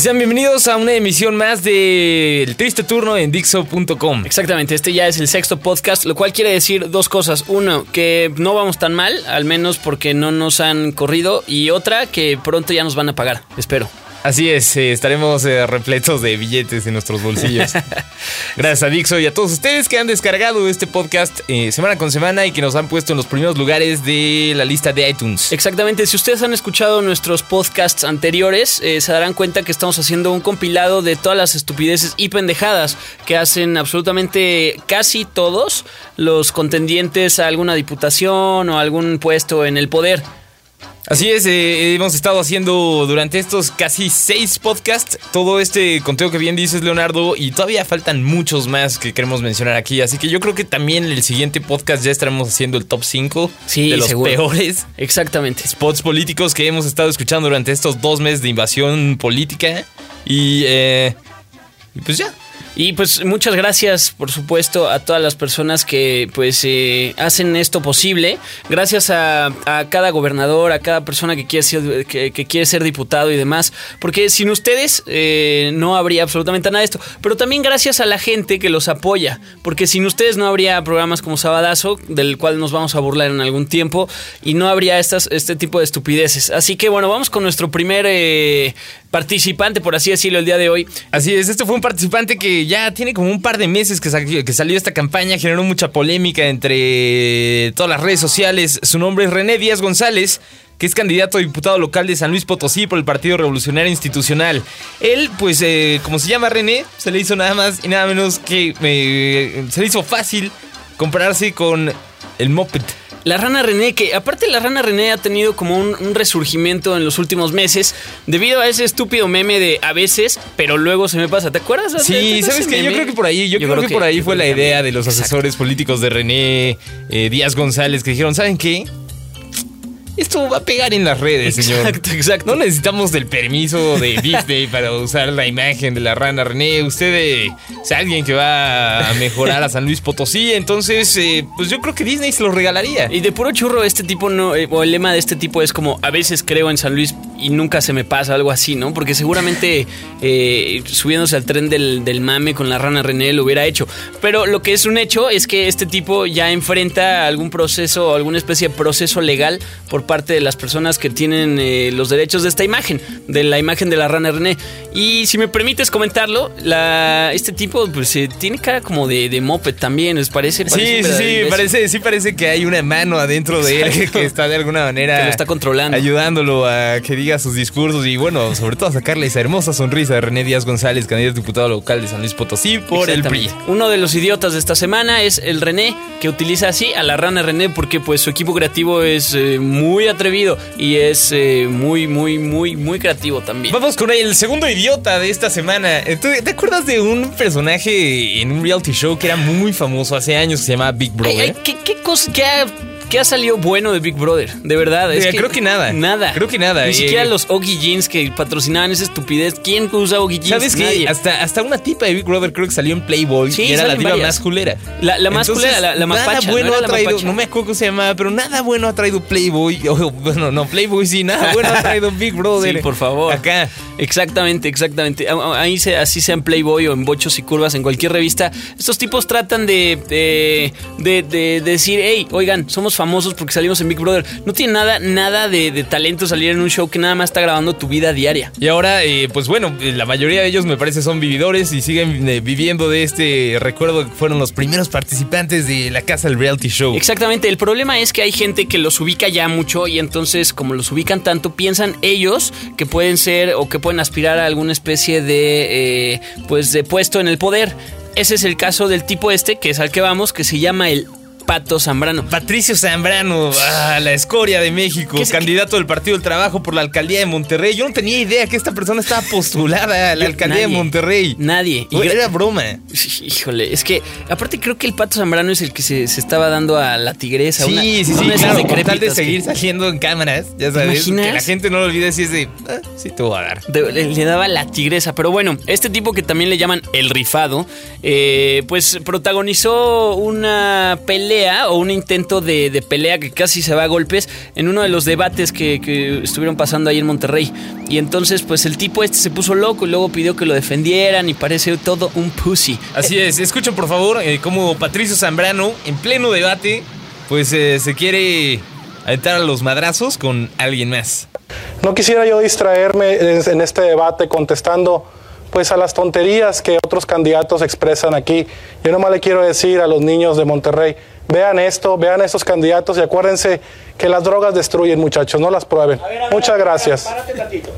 Sean bienvenidos a una emisión más de El Triste Turno en Dixo.com. Exactamente, este ya es el sexto podcast, lo cual quiere decir dos cosas. Uno, que no vamos tan mal, al menos porque no nos han corrido. Y otra, que pronto ya nos van a pagar, espero. Así es, eh, estaremos eh, repletos de billetes en nuestros bolsillos. Gracias a Dixo y a todos ustedes que han descargado este podcast eh, semana con semana y que nos han puesto en los primeros lugares de la lista de iTunes. Exactamente, si ustedes han escuchado nuestros podcasts anteriores, eh, se darán cuenta que estamos haciendo un compilado de todas las estupideces y pendejadas que hacen absolutamente casi todos los contendientes a alguna diputación o algún puesto en el poder. Así es, eh, hemos estado haciendo durante estos casi seis podcasts todo este conteo que bien dices, Leonardo, y todavía faltan muchos más que queremos mencionar aquí. Así que yo creo que también en el siguiente podcast ya estaremos haciendo el top 5 Sí, de los seguro. peores Exactamente. spots políticos que hemos estado escuchando durante estos dos meses de invasión política. Y, eh, y pues ya. Y pues muchas gracias, por supuesto, a todas las personas que pues eh, hacen esto posible. Gracias a, cada gobernador, a cada persona que quiere ser, que, que quiere ser diputado y demás. Porque sin ustedes eh, no habría absolutamente nada de esto. Pero también gracias a la gente que los apoya. Porque sin ustedes no habría programas como Sabadazo, del cual nos vamos a burlar en algún tiempo. Y no habría estas, este tipo de estupideces. Así que bueno, vamos con nuestro primer eh, participante, por así decirlo, el día de hoy. Así es, este fue un participante que ya tiene como un par de meses que, sa- que salió esta campaña, generó mucha polémica entre todas las redes sociales. Su nombre es René Díaz González, que es candidato a diputado local de San Luis Potosí por el Partido Revolucionario Institucional. Él, pues, eh, como se llama René, se le hizo nada más y nada menos que... eh, se le hizo fácil compararse con el Moped. La rana René, que aparte la rana René ha tenido como un, un resurgimiento en los últimos meses debido a ese estúpido meme de a veces, pero luego se me pasa. ¿Te acuerdas? Sí, ¿sabes qué? Yo creo que por ahí, yo, creo, que, por ahí fue la idea de los asesores políticos de René eh, Díaz González que dijeron, ¿saben qué? Esto va a pegar en las redes, señor. Exacto, exacto. No necesitamos del permiso de Disney para usar la imagen de la rana René. Usted eh, es alguien que va a mejorar a San Luis Potosí. Entonces, eh, pues yo creo que Disney se lo regalaría. Y de puro churro, este tipo no, eh, o el lema de este tipo es como a veces creo en San Luis y nunca se me pasa, algo así, ¿no? Porque seguramente eh, subiéndose al tren del, del mame con la rana René lo hubiera hecho. Pero lo que es un hecho es que este tipo ya enfrenta algún proceso o alguna especie de proceso legal por parte de las personas que tienen eh, los derechos de esta imagen, de la imagen de la rana René. Y si me permites comentarlo, la, este tipo pues eh, tiene cara como de, de moped también, ¿les parece? Sí, Parece sí, sí, imbécil. parece, sí parece que hay una mano adentro de él que está de alguna manera Que lo está controlando. ayudándolo a que diga sus discursos y bueno, sobre todo a sacarle esa hermosa sonrisa de René Díaz González, candidato a diputado local de San Luis Potosí por el PRI. Uno de los idiotas de esta semana es el René, que utiliza así a la rana René porque pues su equipo creativo es eh, muy atrevido y es eh, muy, muy, muy, muy creativo también. Vamos con el segundo idiota de esta semana. ¿Tú- ¿Te acuerdas de un personaje en un reality show que era muy famoso hace años que se llamaba Big Brother? ay, ¿qué, qué cosa, qué qué ha salido bueno de Big Brother? De verdad. Es Eh, creo que nada. Nada. Creo que nada. Ni Eh, siquiera los Oggy Jeans que patrocinaban esa estupidez. ¿Quién usa Oggy Jeans? ¿Sabes qué? Hasta, hasta una tipa de Big Brother creo que salió en Playboy Sí, y era la varias. más culera. La- la más culera, la- la Nada mapacha, ¿no bueno era ha traído, mapacha? no me acuerdo cómo se llamaba, pero nada bueno ha traído Playboy. bueno, no, Playboy sí, nada bueno ha traído Big Brother. Sí, por favor. Acá. Exactamente, exactamente. Ahí se, así sea en Playboy o en Bochos y Curvas, en cualquier revista, estos tipos tratan de, de, de- de decir, hey, oigan, somos famosos porque salimos en Big Brother. No tiene nada, nada de, de talento salir en un show que nada más está grabando tu vida diaria. Y ahora, eh, pues bueno, eh, la mayoría de ellos me parece son vividores y siguen eh, viviendo de este recuerdo que fueron los primeros participantes de la casa del reality show. Exactamente, el problema es que hay gente que los ubica ya mucho y entonces como los ubican tanto, piensan ellos que pueden ser o que pueden aspirar a alguna especie de, eh, pues de puesto en el poder. Ese es el caso del tipo este, que es al que vamos, que se llama el Pato Zambrano. Patricio Zambrano, ah, la escoria de México, ¿Qué es- candidato del Partido del Trabajo por la alcaldía de Monterrey. Yo no tenía idea que esta persona estaba postulada a la alcaldía de. Monterrey. Nadie. Y Era broma. Híjole, es que aparte creo que el Pato Zambrano es el que se, se estaba dando a la tigresa. Sí, una- sí, sí, una claro, con tal de que- seguir saliendo en cámaras, ya sabes, que la gente no lo olvide si es de, ah, sí te voy a dar. de- le, le daba la tigresa. Pero bueno, este tipo que también le llaman el rifado, eh, pues protagonizó una pelea o un intento de, de pelea que casi se va a golpes en uno de los debates que, que estuvieron pasando ahí en Monterrey. Y entonces, pues el tipo este se puso loco y luego pidió que lo defendieran y parece todo un pussy. Así es, escuchen por favor eh, cómo Patricio Zambrano, en pleno debate, pues eh, se quiere aventar a los madrazos con alguien más. No quisiera yo distraerme en en este debate contestando pues a las tonterías que otros candidatos expresan aquí. Yo nomás le quiero decir a los niños de Monterrey, vean esto, vean a estos candidatos y acuérdense que las drogas destruyen, muchachos, no las prueben. Muchas gracias. Párate tantito.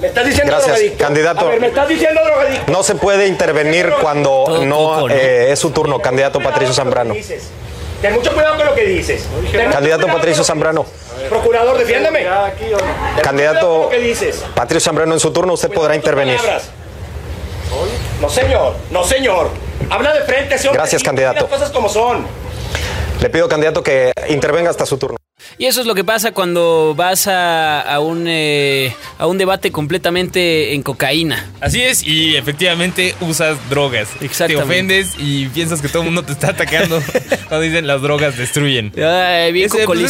Me estás diciendo Gracias, drogadicto. candidato. A ver, me estás diciendo drogadicto. No se puede intervenir cuando Todo no, eh, es su turno, candidato Patricio Zambrano. dices. Ten mucho cuidado con lo que dices. Ten Candidato Patricio Zambrano. Procurador, defiéndeme. Candidato lo que dices. Patricio Zambrano, en su turno usted podrá Cuidado intervenir. No, señor. No, señor. Habla de frente, señor. Gracias, candidato. Las cosas como son. Le pido, candidato, que intervenga hasta su turno. Y eso es lo que pasa cuando vas a, a un, eh, a un debate completamente en cocaína. Así es, y efectivamente usas drogas. Exactamente. Te ofendes y piensas que todo el mundo te está atacando cuando dicen las drogas destruyen. Ay, bien Ese, pues,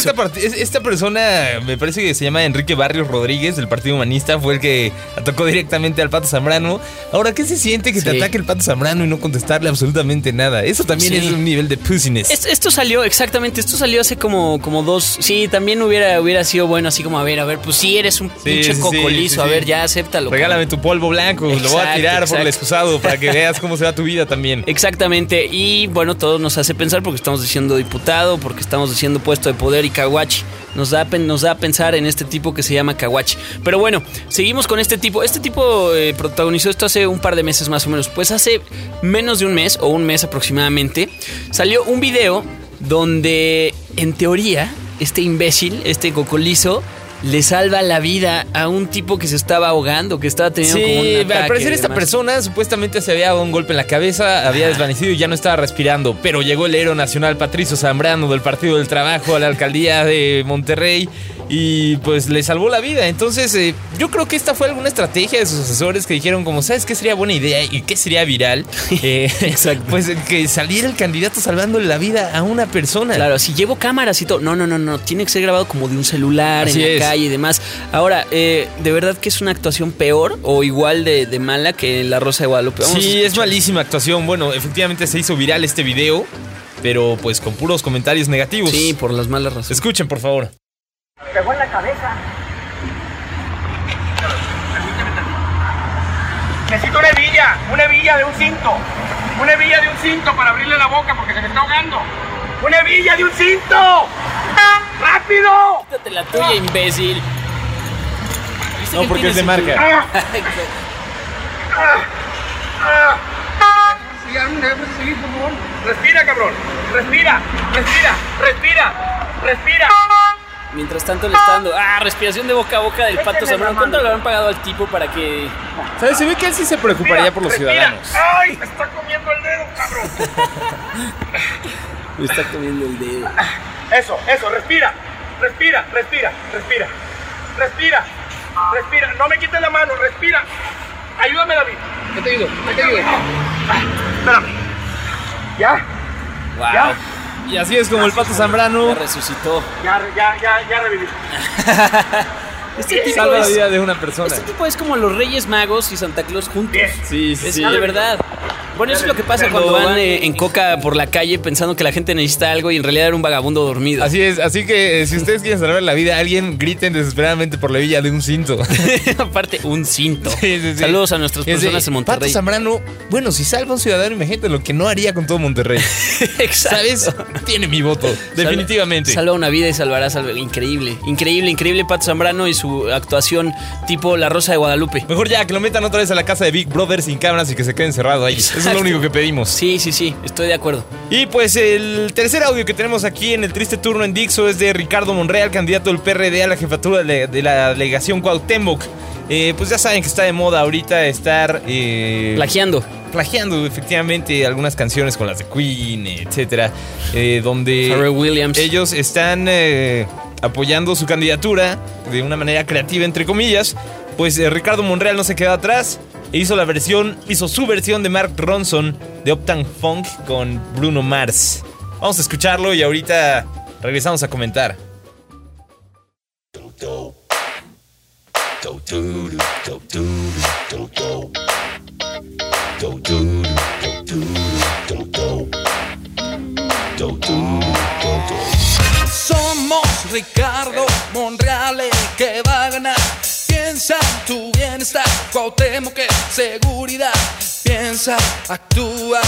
esta, persona, me parece que se llama Enrique Barrios Rodríguez, del Partido Humanista, fue el que atacó directamente al Pato Zambrano. Ahora, ¿qué se siente que te ataque el Pato Zambrano y no contestarle absolutamente nada? Eso también Sí. es un nivel de pussiness. Es- Esto salió, exactamente, esto salió hace como, como dos. Sí, también hubiera, hubiera sido bueno, así como, a ver, a ver, pues sí, eres un Sí, pinche sí, cocolizo, sí, a ver, ya acéptalo. Regálame tu polvo blanco, lo voy a Exacto, tirar por el excusado para que veas cómo se va tu vida también. Exactamente, y bueno, todo nos hace pensar porque estamos diciendo diputado, porque estamos diciendo puesto de poder y caguachi. Nos da, nos da a pensar en este tipo que se llama Kawachi. Pero bueno, seguimos con este tipo. Este tipo eh, protagonizó esto hace un par de meses más o menos. Pues hace menos de un mes o un mes aproximadamente salió un video donde en teoría este imbécil, este cocolizo, le salva la vida a un tipo que se estaba ahogando, que estaba teniendo como un ataque. al parecer esta persona supuestamente se había dado un golpe en la cabeza, había desvanecido y ya no estaba respirando, pero llegó el héroe nacional Patricio Zambrano del Partido del Trabajo a la alcaldía de Monterrey y pues le salvó la vida. Entonces eh, yo creo que esta fue alguna estrategia de sus asesores que dijeron como, ¿sabes qué sería buena idea y qué sería viral? Eh, Exacto. Pues que saliera el candidato salvándole la vida a una persona. Claro, si llevo cámaras y todo. No, no, no, no. Tiene que ser grabado como de un celular Así en la es. calle y demás. Ahora, eh, ¿de verdad que es una actuación peor o igual de, de mala que La Rosa de Guadalupe? Vamos Sí, es malísima actuación. Bueno, efectivamente se hizo viral este video, pero pues con puros comentarios negativos. Sí, por las malas razones. Escuchen, por favor. Pegó en la cabeza. Necesito una hebilla, una hebilla de un cinto. Una hebilla de un cinto para abrirle la boca porque se me está ahogando. ¡Una hebilla de un cinto! ¡Rápido! Quítate la tuya, imbécil. ¿Viste No, que porque es de tienes en tu- marca. Respira, cabrón. Respira, respira, respira, respira. Mientras tanto le está dando. Ah, respiración de boca a boca del pato Zambrano. ¿Cuánto le habrán pagado al tipo para que.? ¿Sabes? Se ve que él sí se preocuparía por los Respira. ciudadanos. ¡Ay! Me está comiendo el dedo, cabrón. Me está comiendo el dedo. Eso, eso, respira, respira, respira, respira, respira, respira. No me quites la mano, respira. Ayúdame, David. ¿Qué te ayudo? ¿Qué te ayudo? Espérame. ¿Ya? Wow. ¿Ya? Y así es como el Pato Zambrano Ya resucitó. Ya, ya, ya, ya reviví. Este tipo salva la es. vida de una persona. Este tipo es como los Reyes Magos y Santa Claus juntos. Bien. Sí, sí, Es sí. de verdad. Bueno, eso es lo que pasa cuando van eh, en coca por la calle pensando que la gente necesita algo y en realidad era un vagabundo dormido. Así es, así que eh, si ustedes quieren salvar la vida a alguien, griten desesperadamente por la villa de un cinto. Aparte, un cinto. Sí, sí, sí. Saludos a nuestras es de, personas en Pato Monterrey. Zambrano, bueno, si salva a un ciudadano, imagínate lo que no haría con todo Monterrey. Exacto. ¿Sabes? Tiene mi voto, definitivamente. Salva una vida y salvará salva. Increíble, increíble, increíble Pato Zambrano y su actuación tipo La Rosa de Guadalupe. Mejor ya, que lo metan otra vez a la casa de Big Brother sin cámaras y que se quede encerrado ahí. Eso Exacto. lo único que pedimos. Sí, sí, sí, estoy de acuerdo. Y pues el tercer audio que tenemos aquí en el triste turno en Dixo es de Ricardo Monreal, candidato del PRD a la jefatura de, la delegación Cuauhtémoc. Eh, pues ya saben que está de moda ahorita estar... eh, Plagiando. plagiando efectivamente algunas canciones con las de Queen, etcétera, eh, donde Williams. ellos están eh, apoyando su candidatura de una manera creativa entre comillas. Pues Ricardo Monreal no se quedó atrás hizo la versión, hizo su versión de Mark Ronson de Uptown Funk con Bruno Mars. Vamos a escucharlo y ahorita regresamos a comentar. Somos Ricardo Cuauhtémoc que seguridad. Piensa, actúa,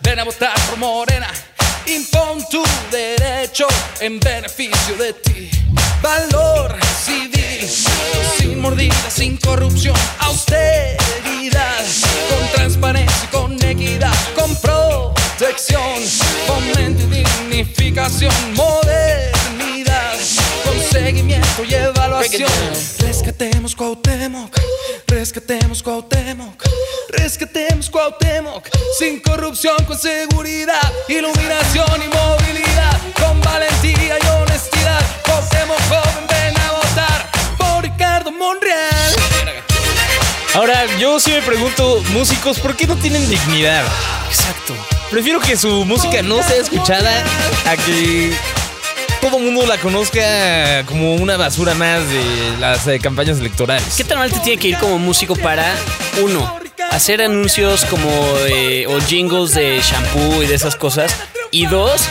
ven a votar por Morena. Impon tu derecho en beneficio de ti. Valor civil, sin mordida, sin corrupción, austeridad, con transparencia y con equidad, con protección, fomento y dignificación, modernidad, con seguimiento y evaluación. Rescatemos Cuauhtémoc, rescatemos Cuauhtémoc, rescatemos Cuauhtémoc, sin corrupción, con seguridad, iluminación y movilidad, con valentía y honestidad. Cuauhtémoc joven, ven a votar por Ricardo Monreal. Ahora, yo sí me pregunto, músicos, ¿por qué no tienen dignidad? Exacto. Prefiero que su música no sea escuchada a que todo mundo la conozca como una basura más de las eh, campañas electorales. ¿Qué tan mal te tiene que ir como músico para, uno, hacer anuncios como o jingles de shampoo y de esas cosas? Y dos,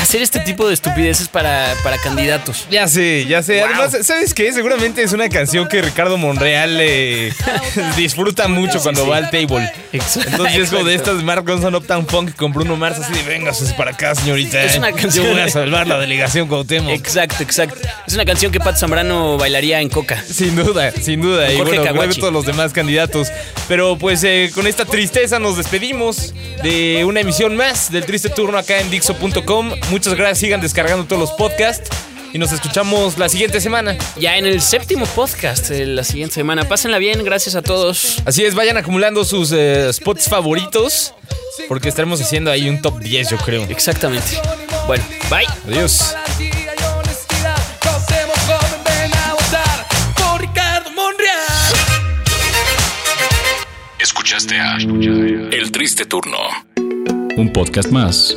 hacer este tipo de estupideces para, para candidatos. Ya sé, ya sé. Además, ¿sabes qué? Seguramente es una canción que Ricardo Monreal eh, disfruta mucho cuando va al table. Exacto. Entonces es como de estas de Mark Ronson Uptown Funk con Bruno Mars así de véngase para acá, señorita. Es una Yo canción voy a salvar la delegación Cuauhtémoc. Exacto, exacto. Es una canción que Pat Zambrano bailaría en Coca. Sin duda, sin duda. Y bueno, luego todos los demás candidatos. Pero pues eh, con esta tristeza nos despedimos de una emisión más del Triste Turno acá en Dixo.com. Muchas gracias, sigan descargando todos los podcasts y nos escuchamos la siguiente semana. Ya en el séptimo podcast de la siguiente semana. Pásenla bien, gracias a todos. Así es, vayan acumulando sus eh, spots favoritos porque estaremos haciendo ahí un top 10, yo creo. Exactamente. Bueno, bye. Adiós. Escuchaste a El Triste Turno. Un podcast más